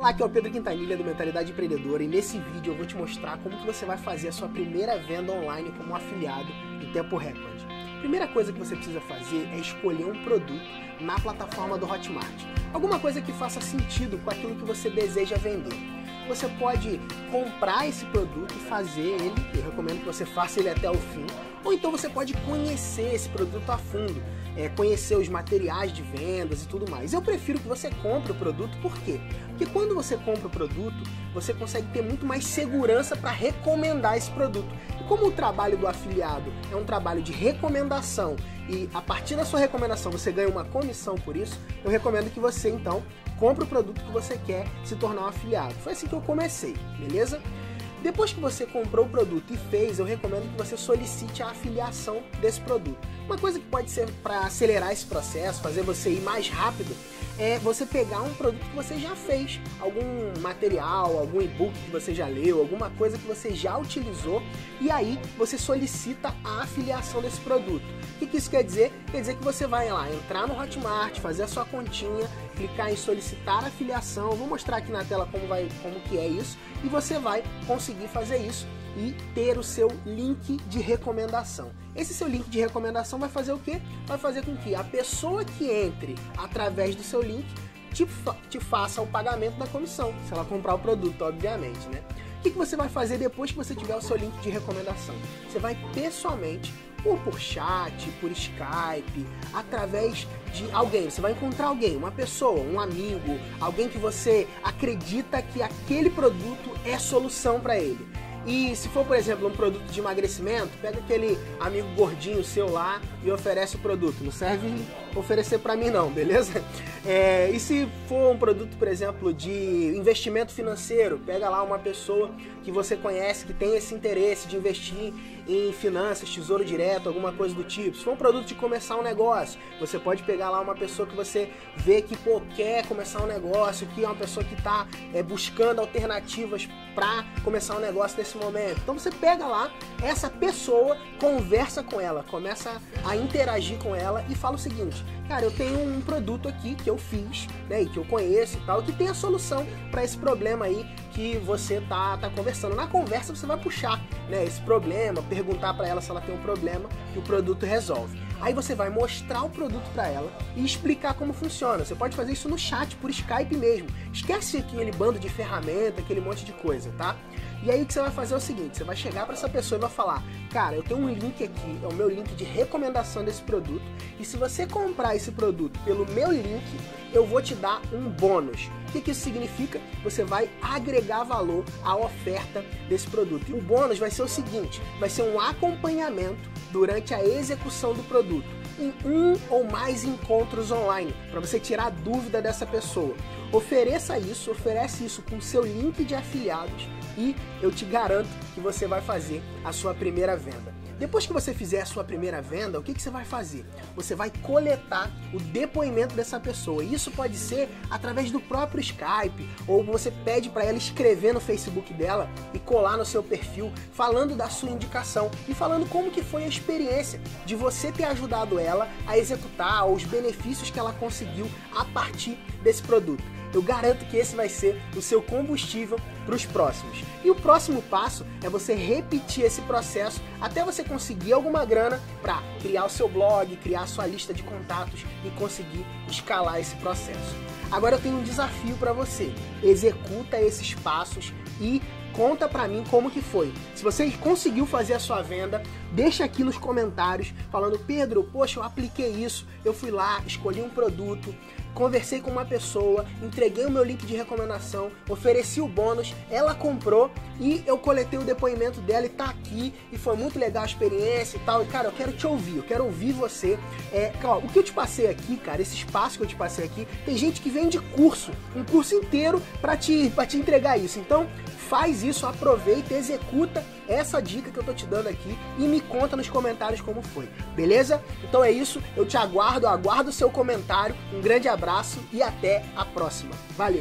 Olá, aqui é o Pedro Quintanilha do Mentalidade Empreendedora e nesse vídeo eu vou te mostrar como que você vai fazer a sua primeira venda online como afiliado em tempo recorde. Primeira coisa que você precisa fazer é escolher um produto na plataforma do Hotmart. Alguma coisa que faça sentido com aquilo que você deseja vender. Você pode comprar esse produto e fazer ele, eu recomendo que você faça ele até o fim, ou então você pode conhecer esse produto a fundo, é, conhecer os materiais de vendas e tudo mais. Eu prefiro que você compre o produto, por quê? Porque quando você compra o produto, você consegue ter muito mais segurança para recomendar esse produto. E como o trabalho do afiliado é um trabalho de recomendação e a partir da sua recomendação você ganha uma comissão por isso, eu recomendo que você então compre o produto que você quer se tornar um afiliado. Foi assim que eu comecei, beleza? Depois que você comprou o produto e fez, eu recomendo que você solicite a afiliação desse produto. Uma coisa que pode ser para acelerar esse processo, fazer você ir mais rápido, é você pegar um produto que você já fez, algum material, algum e-book que você já leu, alguma coisa que você já utilizou, e aí você solicita a afiliação desse produto. O que, isso quer dizer? Quer dizer que você vai lá entrar no Hotmart, fazer a sua continha, clicar em solicitar afiliação. Eu vou mostrar aqui na tela como, vai, como que é isso, e você vai conseguir fazer isso e ter o seu link de recomendação. Esse seu link de recomendação vai fazer o quê? Vai fazer com que a pessoa que entre através do seu link te, fa te faça o pagamento da comissão, se ela comprar o produto, obviamente, né? O que, que você vai fazer depois que você tiver o seu link de recomendação? Você vai pessoalmente ou por chat, por Skype, através de alguém. Você vai encontrar alguém, uma pessoa, um amigo, alguém que você acredita que aquele produto é solução para ele. E se for, por exemplo, um produto de emagrecimento, pega aquele amigo gordinho seu lá e oferece o produto. Não serve oferecer para mim não, beleza? É, e se for um produto, por exemplo, de investimento financeiro, pega lá uma pessoa que você conhece que tem esse interesse de investir em finanças, tesouro direto, alguma coisa do tipo. Se for um produto de começar um negócio, você pode pegar lá uma pessoa que você vê que pô, quer começar um negócio, que é uma pessoa que está é, buscando alternativas para começar um negócio nesse momento. Então você pega lá essa pessoa, conversa com ela, começa a interagir com ela e fala o seguinte: cara, eu tenho um produto aqui que eu fiz, né, e que eu conheço e tal, que tem a solução para esse problema aí que você tá, tá conversando. Na conversa você vai puxar, né, esse problema, perguntar para ela se ela tem um problema que o produto resolve. Aí você vai mostrar o produto para ela e explicar como funciona. Você pode fazer isso no chat, por Skype mesmo. Esquece aquele bando de ferramenta, aquele monte de coisa, tá? E aí o que você vai fazer é o seguinte, você vai chegar para essa pessoa e vai falar: "Cara, eu tenho um link aqui, é o meu link de recomendação desse produto, e se você comprar esse produto pelo meu link, eu vou te dar um bônus". O que, que isso significa? Você vai agregar valor à oferta desse produto. E o bônus vai ser o seguinte: vai ser um acompanhamento durante a execução do produto em um ou mais encontros online, para você tirar a dúvida dessa pessoa. Ofereça isso, oferece isso com seu link de afiliados e eu te garanto que você vai fazer a sua primeira venda. Depois que você fizer a sua primeira venda, o que, que você vai fazer? Você vai coletar o depoimento dessa pessoa. Isso pode ser através do próprio Skype, ou você pede para ela escrever no Facebook dela e colar no seu perfil, falando da sua indicação e falando como que foi a experiência de você ter ajudado ela a executar os benefícios que ela conseguiu a partir desse produto. Eu garanto que esse vai ser o seu combustível para os próximos. E o próximo passo é você repetir esse processo até você conseguir alguma grana para criar o seu blog, criar sua lista de contatos e conseguir escalar esse processo. Agora eu tenho um desafio para você. Executa esses passos e conta para mim como que foi. Se você conseguiu fazer a sua venda, deixa aqui nos comentários falando: "Pedro, poxa, eu apliquei isso, eu fui lá, escolhi um produto, conversei com uma pessoa, entreguei o meu link de recomendação, ofereci o bônus, ela comprou e eu coletei o depoimento dela e tá aqui e foi muito legal a experiência e tal. E cara, eu quero te ouvir, eu quero ouvir você. É, ó, o que eu te passei aqui, cara, esse espaço que eu te passei aqui, tem gente que vem de curso, um curso inteiro para te, pra te entregar isso. Então, faz isso, aproveita, executa essa dica que eu tô te dando aqui e me conta nos comentários como foi, beleza? Então é isso, eu te aguardo, aguardo o seu comentário. Um grande abraço e até a próxima. Valeu!